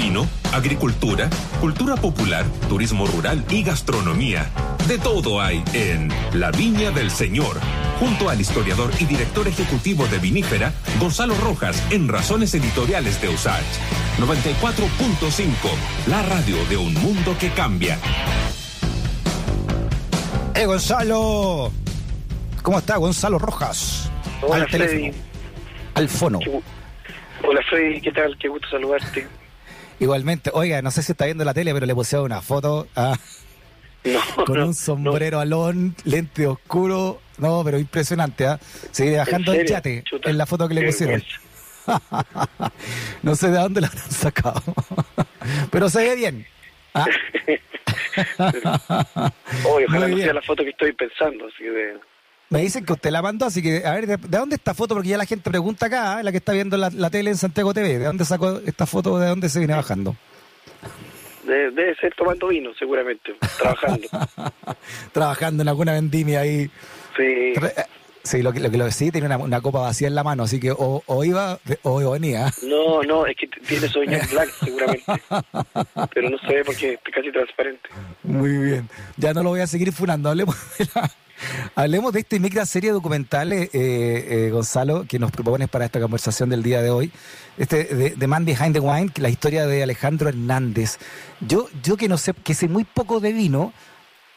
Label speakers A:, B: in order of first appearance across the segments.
A: Vino, agricultura, cultura popular, turismo rural y gastronomía. De todo hay en La Viña del Señor, junto al historiador y director ejecutivo de Vinífera, Gonzalo Rojas, en Razones Editoriales de USACH. 94.5, la radio de un mundo que cambia.
B: ¡Eh, Gonzalo! ¿Cómo está Gonzalo Rojas?
C: Hola,
B: Al teléfono.
C: Freddy.
B: Al fono.
C: Hola, Freddy, ¿qué tal? Qué gusto saludarte.
B: Igualmente, oiga, no sé si está viendo la tele, pero le puse una foto ah,
C: No,
B: con
C: no,
B: un sombrero alón, lente oscuro. No, pero impresionante, ¿ah? Sigue bajando
C: ¿En
B: el yate
C: Chuta,
B: en la foto que le pusieron. no sé de dónde la habrán sacado. pero se ve bien. Ah,
C: Oye, ojalá no sea la foto que estoy pensando. Así que,
B: Me dicen que usted la mandó, así que, a ver, ¿de, de dónde está foto? Porque ya la gente pregunta acá, ¿eh? la que está viendo la, la tele en Santiago TV, ¿de dónde sacó esta foto? ¿De dónde se viene bajando?
C: de- debe ser tomando vino, seguramente, trabajando.
B: Trabajando en alguna vendimia ahí.
C: Sí,
B: eh, Sí, lo que lo, que lo sí, tiene una, una copa vacía en la mano, así que o, o iba o venía.
C: no, no, es que tiene sueño en black, seguramente. Pero no ve porque es casi transparente.
B: Muy bien. Ya no lo voy a seguir funando. Hablemos de, la- hablemos de esta micra serie documental, eh, eh, Gonzalo, que nos propones para esta conversación del día de hoy. Este, de, de Man Behind the Wine, la historia de Alejandro Hernández. Yo, yo que no sé, que sé muy poco de vino,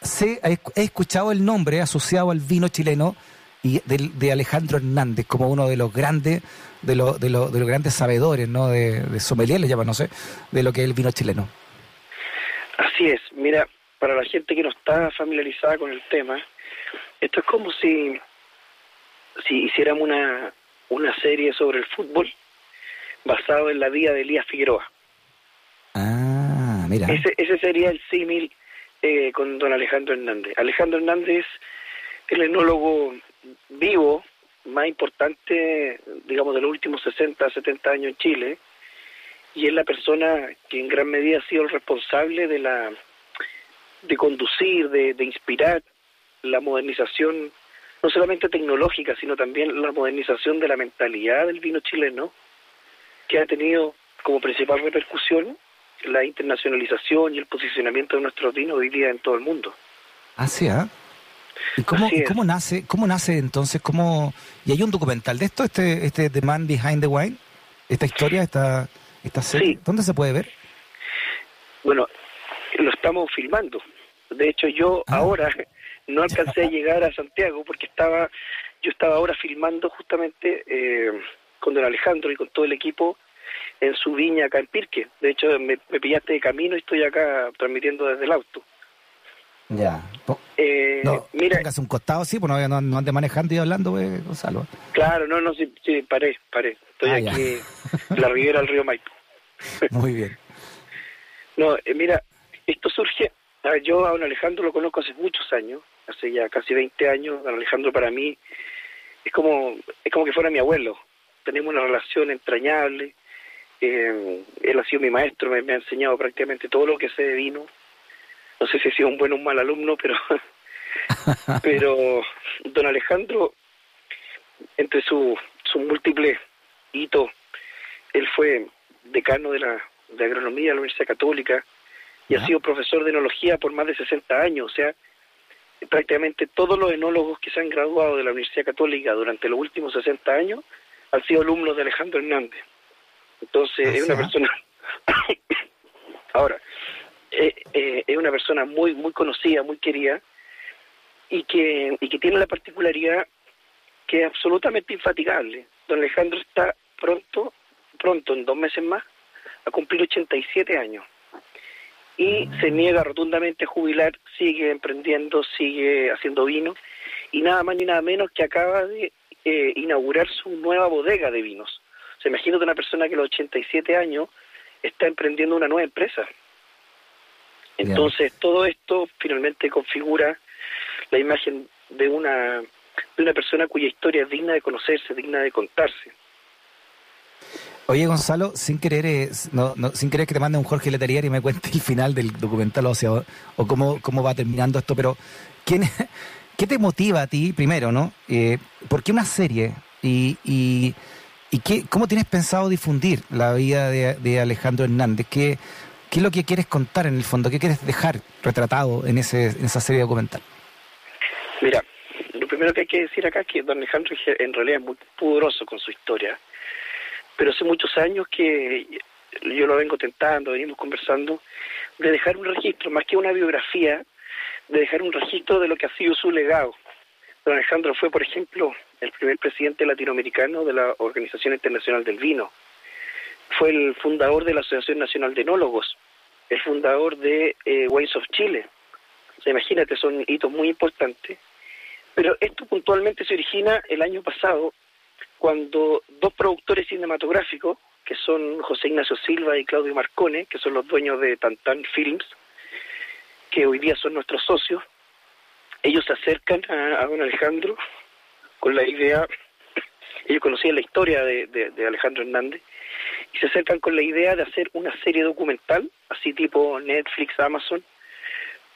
B: sé, he, escuchado el nombre asociado al vino chileno y del- de, Alejandro Hernández como uno de los grandes, de, los de, de los grandes sabedores, ¿no? De, de le llaman, no sé, de lo que es el vino chileno.
C: Así es, mira, para la gente que no está familiarizada con el tema, esto es como si, si hiciéramos una, una serie sobre el fútbol basado en la vida de Elías Figueroa.
B: Ah, mira.
C: Ese, ese sería el símil eh, con don Alejandro Hernández. Alejandro Hernández, el enólogo vivo más importante, digamos, de los últimos 60, 70 años en Chile, y es la persona que en gran medida ha sido el responsable de la de conducir, de, de inspirar la modernización, no solamente tecnológica, sino también la modernización de la mentalidad del vino chileno, que ha tenido como principal repercusión la internacionalización y el posicionamiento de nuestros vinos hoy día en todo el mundo.
B: Ah, sí, ¿ah? ¿Y
C: Así
B: cómo nace, cómo nace entonces? ¿Cómo... ¿Y hay un documental de esto, este, este The Man Behind the Wine? ¿Esta historia, esta, esta serie?
C: Sí.
B: ¿Dónde se puede ver?
C: Bueno, lo estamos filmando. De hecho, yo
B: Ah.
C: ahora no alcancé a llegar a Santiago porque estaba, yo estaba ahora filmando justamente eh, con don Alejandro y con todo el equipo en su viña acá en Pirque. De hecho, me, me pillaste de camino y estoy acá transmitiendo desde el auto.
B: Ya.
C: Eh,
B: No,
C: mira,
B: un costado, sí, pues no, no, no ande manejando y hablando, pues, Gonzalo.
C: claro, no, no, sí, sí, paré, paré. Estoy
B: Ah,
C: aquí en la ribera del río Maipo.
B: Muy bien.
C: No, eh, mira, esto surge, a ver, yo a don Alejandro lo conozco hace muchos años, hace ya casi 20 años, don Alejandro para mí es como, es como que fuera mi abuelo, tenemos una relación entrañable, eh, él ha sido mi maestro, me, me ha enseñado prácticamente todo lo que sé de vino, no sé si he sido un buen o un mal alumno, pero, pero don Alejandro, entre sus sus múltiples hitos, él fue decano de la de agronomía de la Universidad Católica y
B: Ya.
C: ha sido profesor de enología por más de 60 años, o sea, prácticamente todos los enólogos que se han graduado de la Universidad Católica durante los últimos 60 años han sido alumnos de Alejandro Hernández. Entonces, es una
B: ¿ah?
C: persona... Ahora, eh, eh, es una persona muy muy conocida, muy querida y que, y que tiene la particularidad que es absolutamente infatigable. Don Alejandro está pronto, pronto, en dos meses más, a cumplir 87 años. Y se niega rotundamente a jubilar, sigue emprendiendo, sigue haciendo vino, y nada más ni nada menos que acaba de eh, inaugurar su nueva bodega de vinos. Se imagina de una persona que a los 87 años está emprendiendo una nueva empresa.
B: Bien.
C: Entonces, todo esto finalmente configura la imagen de una de una persona cuya historia es digna de conocerse, digna de contarse.
B: Oye, Gonzalo, sin querer, eh, no, no, sin querer que te mande un Jorge Letelier y me cuente el final del documental, o sea, o, cómo, cómo va terminando esto, pero ¿quién, ¿qué te motiva a ti, primero, no? Eh, ¿Por qué una serie? Y, y, ¿Y qué, cómo tienes pensado difundir la vida de, Alejandro Hernández? ¿Qué, ¿Qué, es lo que quieres contar en el fondo? ¿Qué quieres dejar retratado en, ese, en esa serie documental?
C: Mira, lo primero que hay que decir acá es que don Alejandro en realidad es muy pudoroso con su historia, pero hace muchos años que yo lo vengo tentando, venimos conversando, de dejar un registro, más que una biografía, de dejar un registro de lo que ha sido su legado. Don Alejandro fue, por ejemplo, el primer presidente latinoamericano de la Organización Internacional del Vino. Fue el fundador de la Asociación Nacional de Enólogos, el fundador de eh, of Chile. O imagínate, son hitos muy importantes. Pero esto puntualmente se origina el año pasado, cuando dos productores cinematográficos, que son José Ignacio Silva y Claudio Marcone, que son los dueños de Tantan Films, que hoy día son nuestros socios, ellos se acercan a, don Alejandro con la idea, ellos conocían la historia de, Alejandro Hernández, y se acercan con la idea de hacer una serie documental, así tipo Netflix, Amazon,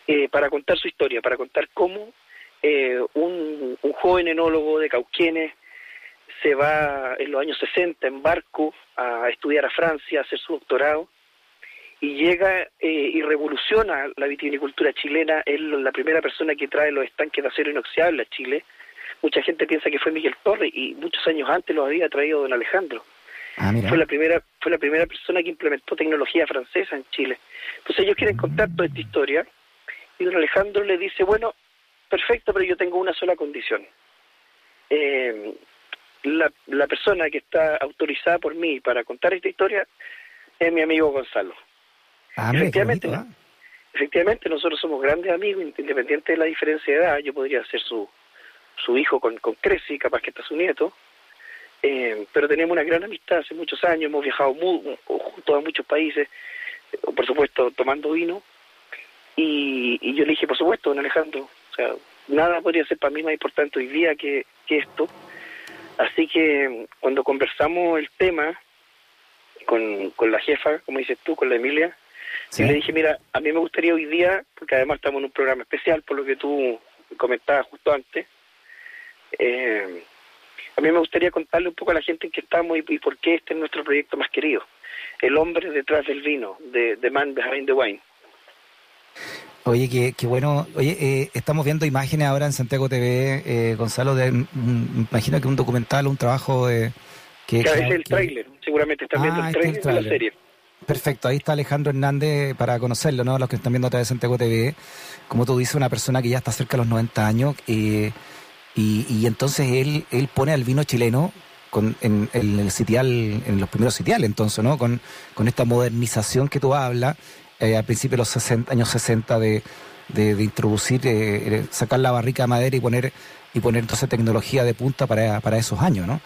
C: eh, para contar su historia, para contar cómo eh, un, un, joven enólogo de Cauquienes se va en los años 60 en barco a estudiar a Francia, a hacer su doctorado, y llega eh, y revoluciona la vitivinicultura chilena. Es la primera persona que trae los estanques de acero inoxidable a Chile. Mucha gente piensa que fue Miguel Torres y muchos años antes lo había traído don Alejandro. Ah, fue la primera fue la primera persona que implementó tecnología francesa en Chile. Entonces ellos quieren contar toda esta historia y don Alejandro le dice, bueno, perfecto, pero yo tengo una sola condición. Eh, la, la persona que está autorizada por mí para contar esta historia es mi amigo Gonzalo.
B: Ah, efectivamente,
C: ¿ah? efectivamente, nosotros somos grandes amigos, independiente de la diferencia de edad. Yo podría ser su, su hijo con, con Creci, capaz que está su nieto. Eh, pero tenemos una gran amistad hace muchos años, hemos viajado juntos a muchos países, por supuesto tomando vino. Y, y yo le dije, por supuesto, don Alejandro, o sea, nada podría ser para mí más importante hoy día que, que esto. Así que cuando conversamos el tema con, con la jefa, como dices tú, con la Emilia, y le dije, mira, a mí me gustaría hoy día, porque además estamos en un programa especial, por lo que tú comentabas justo antes, eh, a mí me gustaría contarle un poco a la gente en qué estamos y, por qué este es nuestro proyecto más querido, El hombre detrás del vino, de The Man Behind the Wine.
B: Oye, qué, qué bueno. Oye, eh, estamos viendo imágenes ahora en Santiago TV, eh, Gonzalo, de, imagino que un documental, un trabajo de...
C: Que, es el tráiler, seguramente están viendo el ah, este tráiler de la serie.
B: Perfecto, ahí está Alejandro Hernández para conocerlo, ¿no? Los que están viendo a través de Santiago TV. Como tú dices, una persona que ya está cerca de los 90 años eh, y, y, entonces él, él pone al vino chileno con, en, el sitial, en los primeros sitiales, entonces, ¿no? Con, con esta modernización que tú hablas eh, al principio de los 60, años 60 de, de, introducir, eh, sacar la barrica de madera y poner y poner entonces tecnología de punta para, para esos años, ¿no?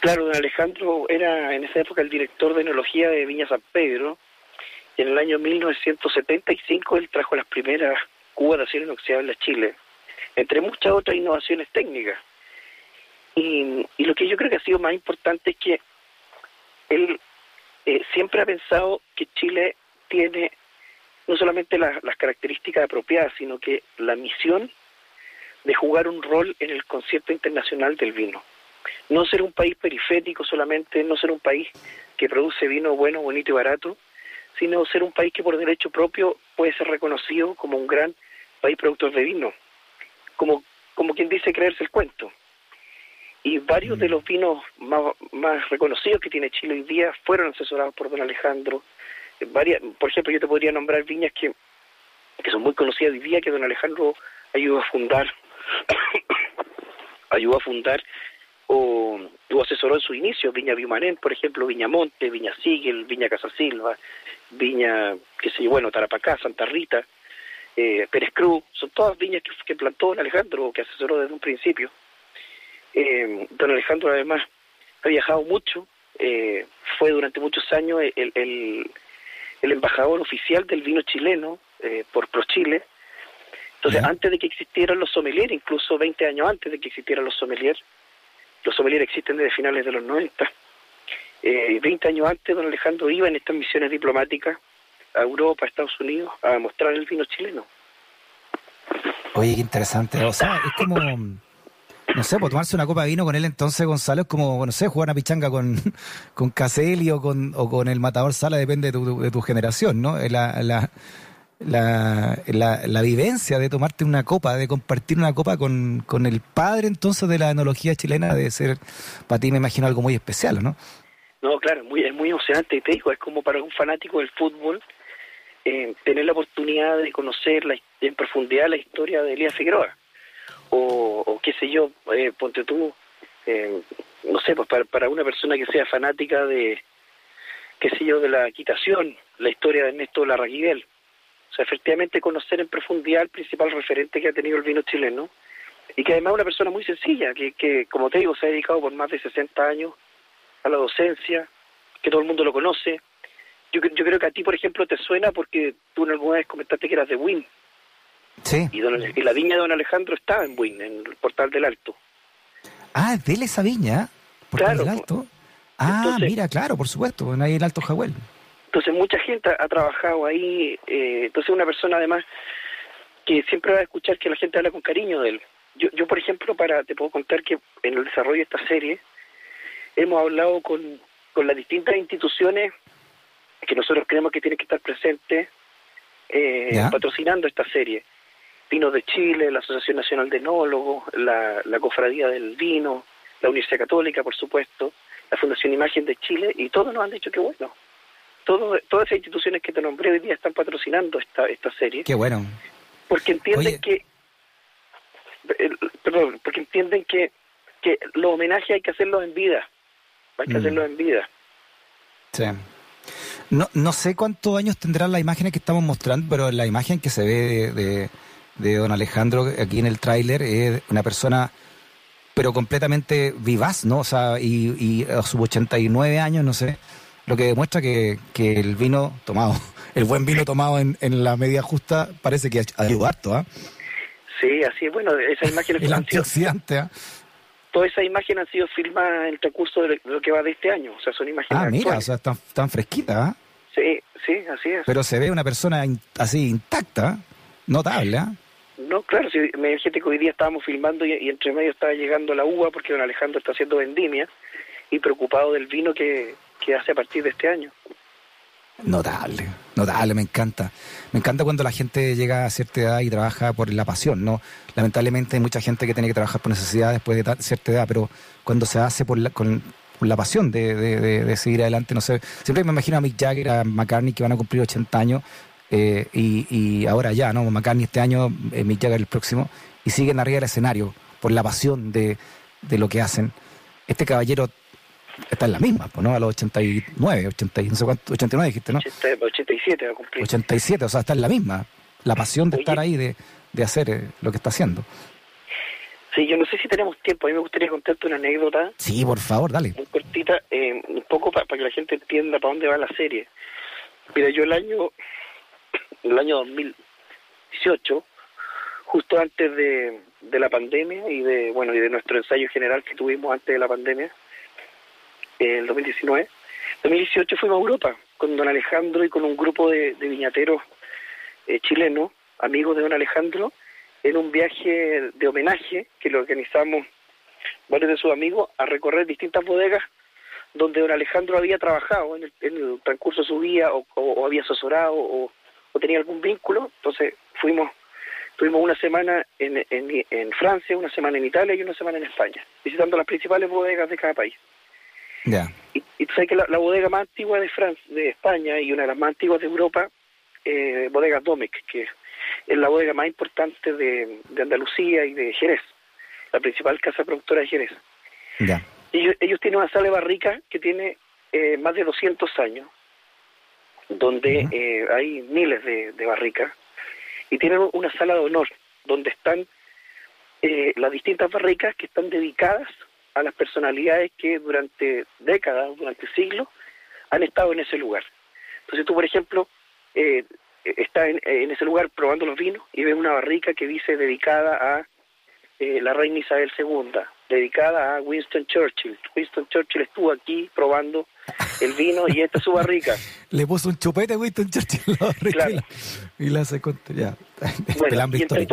C: Claro, don Alejandro era en esa época el director de enología de Viña San Pedro y en el año 1975 él trajo las primeras cubas de acero inoxidable a Chile, entre muchas otras innovaciones técnicas. Y, y lo que yo creo que ha sido más importante es que él eh, siempre ha pensado que Chile tiene no solamente las características apropiadas, sino que la misión de jugar un rol en el concierto internacional del vino. No ser un país periférico solamente, no ser un país que produce vino bueno, bonito y barato, sino ser un país que por derecho propio puede ser reconocido como un gran país productor de vino, como, como quien dice creerse el cuento. Y varios de mm. los vinos más, reconocidos que tiene Chile hoy día fueron asesorados por don Alejandro. Varias, por ejemplo, yo te podría nombrar viñas que, que son muy conocidas hoy día, que don Alejandro ayudó a fundar, ayudó a fundar o, o, asesoró en su inicio, Viña Biumanén, por ejemplo, Viña Monte, Viña Sigel, Viña Casasilva, Viña, qué sé yo, bueno, Tarapacá, Santa Rita, eh, Pérez Cruz, son todas viñas que, que plantó don Alejandro, que asesoró desde un principio. Eh, don Alejandro además ha viajado mucho, eh, fue durante muchos años el, el, embajador oficial del vino chileno eh, por ProChile. Entonces, antes de que existieran los sommeliers, incluso 20 años antes de que existieran los sommeliers, los sommeliers existen desde finales de los 90. Eh, 20 años antes, don Alejandro iba en estas misiones diplomáticas a Europa, a Estados Unidos, a mostrar el vino chileno.
B: Oye, qué interesante. O sea, es como no sé, pues tomarse una copa de vino con él entonces, Gonzalo, es como, no sé, jugar una pichanga con, con Caselli o con, o con el Matador Sala, depende de tu, de tu generación, ¿no? La, la, la, la, vivencia de tomarte una copa, de compartir una copa con, con el padre entonces de la enología chilena debe ser, para ti me imagino algo muy especial, ¿no?
C: No, claro, muy, es muy emocionante, te digo, es como para un fanático del fútbol eh, tener la oportunidad de conocer la, en profundidad la historia de Elías Figueroa, o, qué sé yo, eh, ponte tú, eh, no sé, pues para, para una persona que sea fanática de, qué sé yo, de la quitación, la historia de Ernesto Larraquiguel, o sea, efectivamente conocer en profundidad el principal referente que ha tenido el vino chileno, y que además es una persona muy sencilla, que, que como te digo, se ha dedicado por más de 60 años a la docencia, que todo el mundo lo conoce. Yo, yo creo que a ti, por ejemplo, te suena porque tú alguna vez comentaste que eras de Win.
B: Sí.
C: Y, la viña de don Alejandro estaba en Win, en el Portal del Alto.
B: Ah, de esa viña, Portal del Alto. Ah, mira, claro, por supuesto, en ahí el Alto Jahuel.
C: Entonces mucha gente ha trabajado ahí, eh, entonces una persona además que siempre va a escuchar que la gente habla con cariño de él. Yo, yo por ejemplo, para te puedo contar que en el desarrollo de esta serie hemos hablado con, con las distintas instituciones que nosotros creemos que tienen que estar presentes eh, patrocinando esta serie. Vinos de Chile, la Asociación Nacional de Enólogos, la, la Cofradía del Vino, la Universidad Católica, por supuesto, la Fundación Imagen de Chile, y todos nos han dicho que bueno. Todo, todas esas instituciones que te nombré hoy día están patrocinando esta, esta serie.
B: Qué bueno.
C: Porque entienden que... perdón, porque entienden que, que los homenajes hay que hacerlos en vida hay que mm. hacerlo en vida.
B: Sí. No, no sé cuántos años tendrán las imágenes que estamos mostrando, pero la imagen que se ve de, de, don Alejandro aquí en el tráiler es una persona pero completamente vivaz, ¿no? O sea, y, y a sus 89 años, no sé, lo que demuestra que, que el vino tomado, el buen vino tomado en, en la medida justa, parece que ayuda harto, ¿ah?
C: Sí, así es. Bueno, esa imagen...
B: el antioxidante, ¿ah?
C: todas esas imágenes han sido filmadas en el transcurso de lo que va de este año. O sea, son imágenes.
B: Ah, mira, o sea, están, tan fresquitas. ¿ah?
C: Sí, sí, así es.
B: Pero se ve una persona así intacta, notable. ¿ah?
C: No, claro, si me dijiste que hoy día estábamos filmando y, entre medio estaba llegando la uva porque don Alejandro está haciendo vendimia y preocupado del vino que, que hace a partir de este año.
B: Notable, notable, me encanta. Me encanta cuando la gente llega a cierta edad y trabaja por la pasión, ¿no? Lamentablemente hay mucha gente que tiene que trabajar por necesidad después de cierta edad, pero cuando se hace por la, con, la pasión de, de, seguir adelante, no sé. Siempre me imagino a Mick Jagger, a McCartney que van a cumplir 80 años eh, y, y, ahora ya, ¿no? McCartney este año, eh, Mick Jagger el próximo, y siguen arriba del escenario por la pasión de, de lo que hacen. Este caballero está en la misma, pues, ¿no? A los 89, 80, no sé cuánto, 89 dijiste, ¿no?
C: 87 va a cumplir.
B: 87, o sea, está en la misma. La pasión de estar ahí, de, de hacer eh, lo que está haciendo.
C: Sí, yo no sé si tenemos tiempo. A mí me gustaría contarte una anécdota.
B: Sí, por favor, dale.
C: Muy cortita, eh, un poco para que la gente entienda para dónde va la serie. Mira, yo el año, el año 2018, justo antes de, de la pandemia y de, bueno, y de nuestro ensayo general que tuvimos antes de la pandemia, el 2019. 2018 fuimos a Europa con don Alejandro y con un grupo de, viñateros eh, chilenos, amigos de don Alejandro, en un viaje de homenaje que lo organizamos varios de sus amigos a recorrer distintas bodegas donde don Alejandro había trabajado en el, transcurso de su vida o, había asesorado o, tenía algún vínculo. Entonces fuimos, tuvimos una semana en, en, en Francia, una semana en Italia y una semana en España, visitando las principales bodegas de cada país. Y, y, tú sabes que la, bodega más antigua de Francia, de España y una de las más antiguas de Europa, eh, bodega Domecq, que es la bodega más importante de, Andalucía y de Jerez, la principal casa productora de Jerez. Y ellos, tienen una sala de barrica que tiene eh, más de 200 años, donde eh, hay miles de, de barricas, y tienen una sala de honor, donde están eh, las distintas barricas que están dedicadas a las personalidades que durante décadas, durante siglos, han estado en ese lugar. Entonces tú, por ejemplo, eh, estás en, ese lugar probando los vinos y ves una barrica que dice dedicada a eh, la reina Isabel II, dedicada a Winston Churchill. Winston Churchill estuvo aquí probando el vino y esta es su barrica.
B: Le puso un chupete Winston Churchill la barrica y, la, se ya.
C: y, entre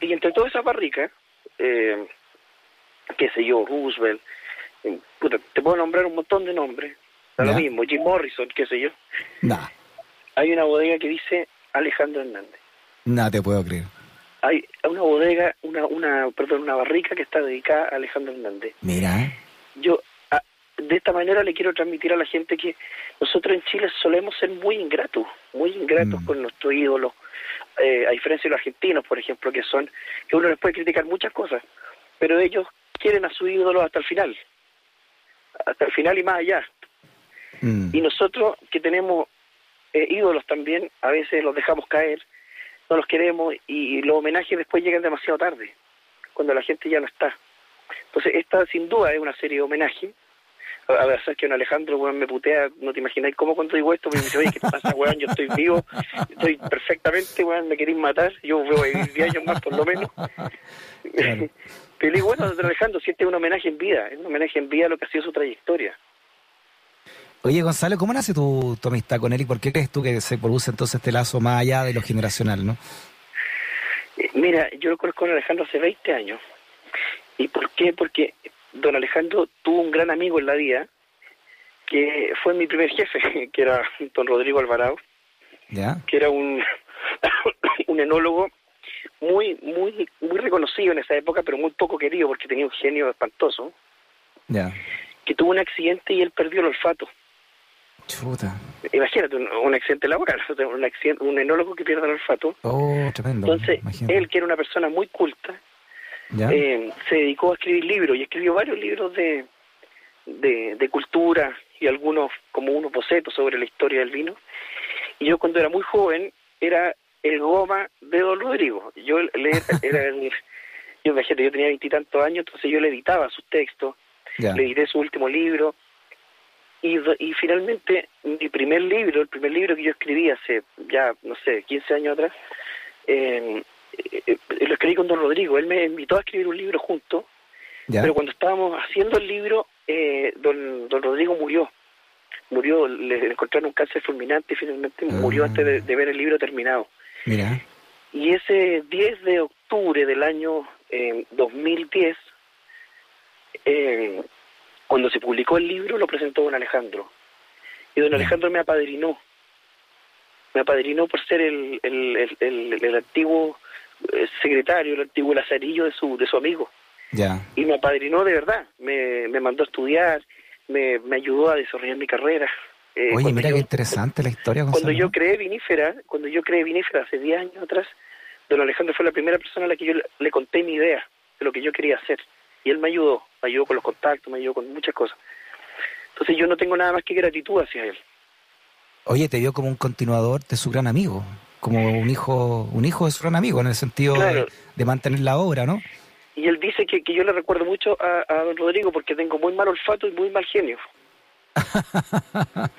C: y entre todas esas barricas, eh, qué sé yo, Roosevelt, eh, puta, te puedo nombrar un montón de nombres, da lo mismo, Jim Morrison, qué sé yo.
B: Nah,
C: Hay una bodega que dice Alejandro Hernández.
B: no te puedo creer.
C: Hay una bodega, una, una, perdón, una barrica que está dedicada a Alejandro Hernández.
B: Mira,
C: Yo de esta manera le quiero transmitir a la gente que nosotros en Chile solemos ser muy ingratos, muy ingratos
B: Mm.
C: con nuestro ídolo, eh, a diferencia de los argentinos, por ejemplo, que son, que uno les puede criticar muchas cosas, pero ellos quieren a su ídolo hasta el final, hasta el final y más allá.
B: mm,
C: Y nosotros que tenemos eh, ídolos también, a veces los dejamos caer, no los queremos y los homenajes después llegan demasiado tarde, cuando la gente ya no está. Entonces, esta sin duda es una serie de homenaje. A ver, sabes que un Alejandro, weón, me putea, no te imagináis cómo cuando digo esto, me dice, oye, ¿qué te pasa, weón? Yo estoy vivo, estoy perfectamente, weón, me queréis matar, yo voy a vivir 10 años más por lo menos.
B: Claro.
C: Pero digo, bueno, don Alejandro, si este es un homenaje en vida, es un homenaje en vida a lo que ha sido su trayectoria.
B: Oye, Gonzalo, ¿cómo nace tu, tu amistad con él y por qué crees tú que se produce entonces este lazo más allá de lo generacional, no?
C: Eh, Mira, yo lo conozco a Alejandro hace 20 años. ¿Y por qué? Porque don Alejandro tuvo un gran amigo en la vida, que fue mi primer jefe, que era don Rodrigo Alvarado,
B: ¿Ya?
C: que era un, un enólogo muy, muy, muy reconocido en esa época, pero muy poco querido porque tenía un genio espantoso,
B: Ya.
C: que tuvo un accidente y él perdió el olfato.
B: Chuta.
C: Imagínate, un, un accidente laboral, un, accidente, un enólogo que pierde el olfato.
B: Oh, tremendo.
C: Entonces,
B: imagínate.
C: él, que era una persona muy culta. Eh, se dedicó a escribir libros y escribió varios libros de, de, de cultura y algunos como unos bocetos sobre la historia del vino. Y yo cuando era muy joven era el goma de Don Rodrigo. Yo le, era el, yo imagínate, yo tenía veintitantos años, entonces yo le editaba sus textos,
B: ya.
C: le edité su último libro. Y, y finalmente mi primer libro, el primer libro que yo escribí hace ya, no sé, 15 años atrás, eh, lo escribí con don Rodrigo. Él me invitó a escribir un libro juntos,
B: ¿Ya?
C: pero cuando estábamos haciendo el libro, eh, don, don Rodrigo murió. Murió, le, le encontraron un cáncer fulminante y finalmente murió
B: Ah.
C: antes de, de ver el libro terminado.
B: Mira.
C: Y ese 10 de octubre del año eh, 2010, eh, cuando se publicó el libro, lo presentó don Alejandro. Y don. Alejandro me apadrinó. Me apadrinó por ser el, el, el, el- antiguo eh, secretario, el antiguo lazarillo de su, de su amigo.
B: Ya.
C: Y me apadrinó de verdad. Me, me mandó a estudiar, me, me ayudó a desarrollar mi carrera. Eh,
B: Oye, mira
C: yo-
B: qué interesante la historia, Gonzalo.
C: cuando yo creé Vinífera, cuando yo creé Vinífera hace 10 años atrás, don Alejandro fue la primera persona a la que yo le, le conté mi idea de lo que yo quería hacer. Y él me ayudó, me ayudó con los contactos, me ayudó con muchas cosas. Entonces yo no tengo nada más que gratitud hacia él.
B: Oye, te vio como un continuador de su gran amigo, como un hijo, un hijo de su gran amigo, en el sentido de-
C: Claro.
B: de, mantener la obra, ¿no?
C: Y él dice que, que yo le recuerdo mucho a, a don Rodrigo porque tengo muy mal olfato y muy mal genio.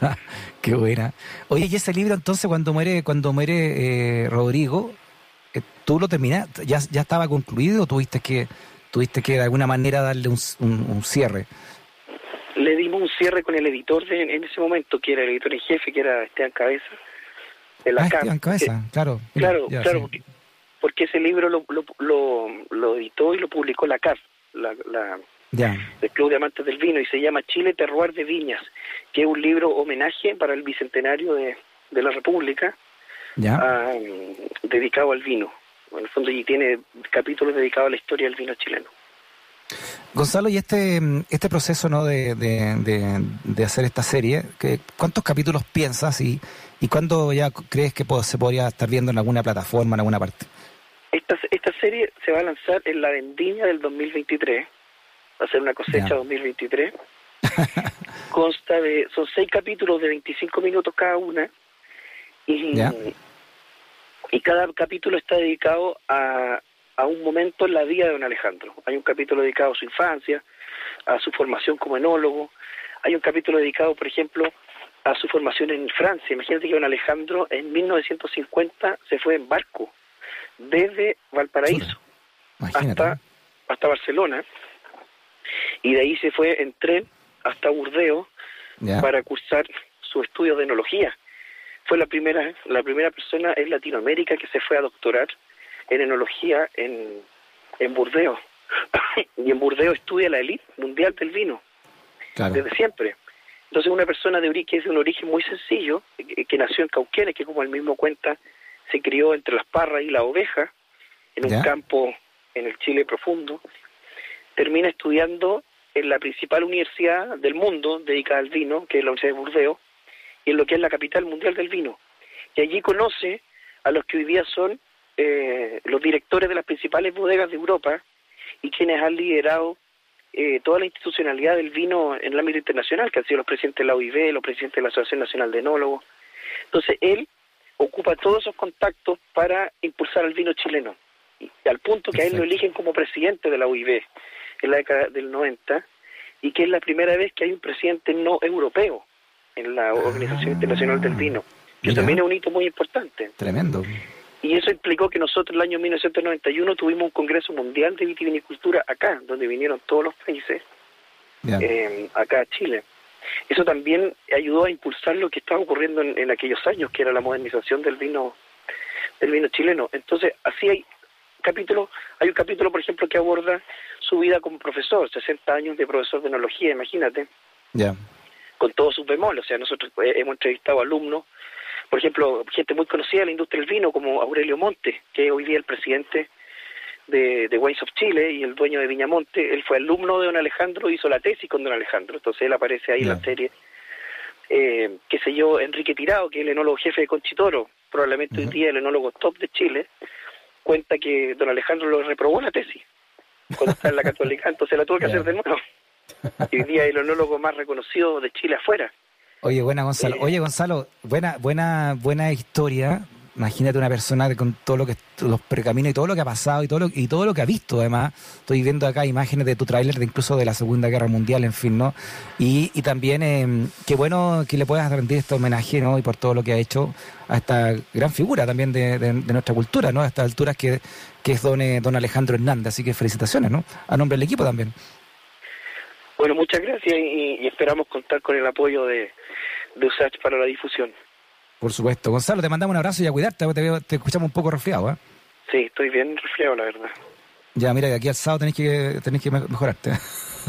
B: Ya, qué buena. Oye, y ese libro entonces cuando muere, cuando muere eh, Rodrigo, eh, ¿tú lo terminaste? ¿Ya, ¿Ya estaba concluido o tuviste que, tuviste que de alguna manera darle un, un- un cierre?
C: Le dimos un cierre con el editor de, en ese momento, que era el editor en jefe, que era Esteban Cabeza, de la
B: ah, Esteban Cabeza, claro.
C: que- claro,
B: Ya,
C: claro,
B: sí.
C: porque, porque ese libro lo, lo, lo, lo editó y lo publicó la CAF, la, la,
B: Ya,
C: del Club de Amantes del Vino y se llama Chile Terroir de Viñas, que es un libro homenaje para el bicentenario de, de la República
B: ya.
C: ah, mm, dedicado al vino. En el fondo y tiene capítulos dedicados a la historia del vino chileno.
B: Gonzalo, y este, este proceso ¿no? de, de, de, de hacer esta serie, ¿cuántos capítulos piensas y, y cuándo ya crees que se podría estar viendo en alguna plataforma, en alguna parte?
C: Esta, esta serie se va a lanzar en la vendimia del 2023, va a ser una cosecha
B: Ya.
C: 2023. Consta de, son seis capítulos de 25 minutos cada una y,
B: Ya.
C: y cada capítulo está dedicado a, a un momento en la vida de don Alejandro. Hay un capítulo dedicado a su infancia, a su formación como enólogo, hay un capítulo dedicado, por ejemplo, a su formación en Francia. Imagínate que don Alejandro en 1950 se fue en barco desde Valparaíso hasta, hasta Barcelona y de ahí se fue en tren hasta Burdeos para cursar sus estudios de enología. Fue la primera, la primera persona en Latinoamérica que se fue a doctorar en enología en, en Burdeos. y en Burdeos estudia la élite mundial del vino, desde siempre. Entonces una persona de que es de un origen muy sencillo, que, nació en Cauquenes, que como él mismo cuenta, se crió entre las parras y la oveja, en un campo en el Chile profundo, termina estudiando en la principal universidad del mundo dedicada al vino, que es la Universidad de Burdeos, y en lo que es la capital mundial del vino. Y allí conoce a los que hoy día son eh, los directores de las principales bodegas de Europa y quienes han liderado eh, toda la institucionalidad del vino en el ámbito internacional, que han sido los presidentes de la OIV, los presidentes de la Asociación Nacional de Enólogos. Entonces, él ocupa todos esos contactos para impulsar el vino chileno, y, al punto que a él lo eligen como presidente de la OIV en la década del 90, y que es la primera vez que hay un presidente no europeo en la Organización Internacional del Vino, que también es un hito muy importante.
B: Tremendo.
C: Y eso implicó que nosotros en el año 1991 tuvimos un Congreso Mundial de Vitivinicultura acá, donde vinieron todos los países, eh, acá a Chile. Eso también ayudó a impulsar lo que estaba ocurriendo en, aquellos años, que era la modernización del vino del vino chileno. Entonces, así hay capítulos, hay un capítulo, por ejemplo, que aborda su vida como profesor, 60 años de profesor de enología, imagínate.
B: Ya.
C: Con todos sus bemoles, o sea, nosotros eh, hemos entrevistado alumnos por ejemplo, gente muy conocida de la industria del vino, como Aurelio Monte, que es hoy día el presidente de, de Wines of Chile y el dueño de Viñamonte. Él fue alumno de don Alejandro, hizo la tesis con don Alejandro, entonces él aparece ahí en la serie. Eh, qué sé yo, Enrique Tirado, que es el enólogo jefe de Conchitoro, probablemente hoy día el enólogo top de Chile, cuenta que don Alejandro lo reprobó la tesis cuando está en la Católica, entonces la tuvo que hacer de nuevo. Y hoy día es el enólogo más reconocido de Chile afuera.
B: Oye, buena Gonzalo. Oye, Gonzalo, buena, buena, buena historia. Imagínate una persona con todo lo que los percaminos y todo lo que ha pasado y todo lo, y todo lo que ha visto además. Estoy viendo acá imágenes de tu tráiler de incluso de la Segunda Guerra Mundial, en fin, ¿no? Y, y también eh, qué bueno que le puedas rendir este homenaje, ¿no? Y por todo lo que ha hecho a esta gran figura también de, nuestra cultura, ¿no? A estas alturas que, que es don, eh, don Alejandro Hernández. Así que felicitaciones, ¿no? A nombre del equipo también.
C: Bueno, muchas gracias y, esperamos contar con el apoyo de, de USACH para la difusión.
B: Por supuesto. Gonzalo, te mandamos un abrazo y a cuidarte, te, te escuchamos un poco resfriado. ¿eh?
C: Sí, estoy bien resfriado, la verdad.
B: Ya, mira, de aquí al sábado tenés que, tenés que mejorarte.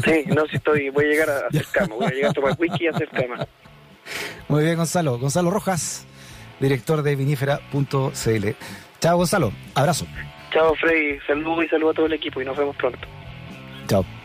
C: Sí, no, si estoy, voy a llegar a hacer cama, voy a llegar a tomar whisky y hacer cama.
B: Muy bien, Gonzalo. Gonzalo Rojas, director de vinifera.cl. Chao, Gonzalo. Abrazo.
C: Chao, Freddy. Saludos y saludos a todo el equipo y nos vemos pronto.
B: Chao.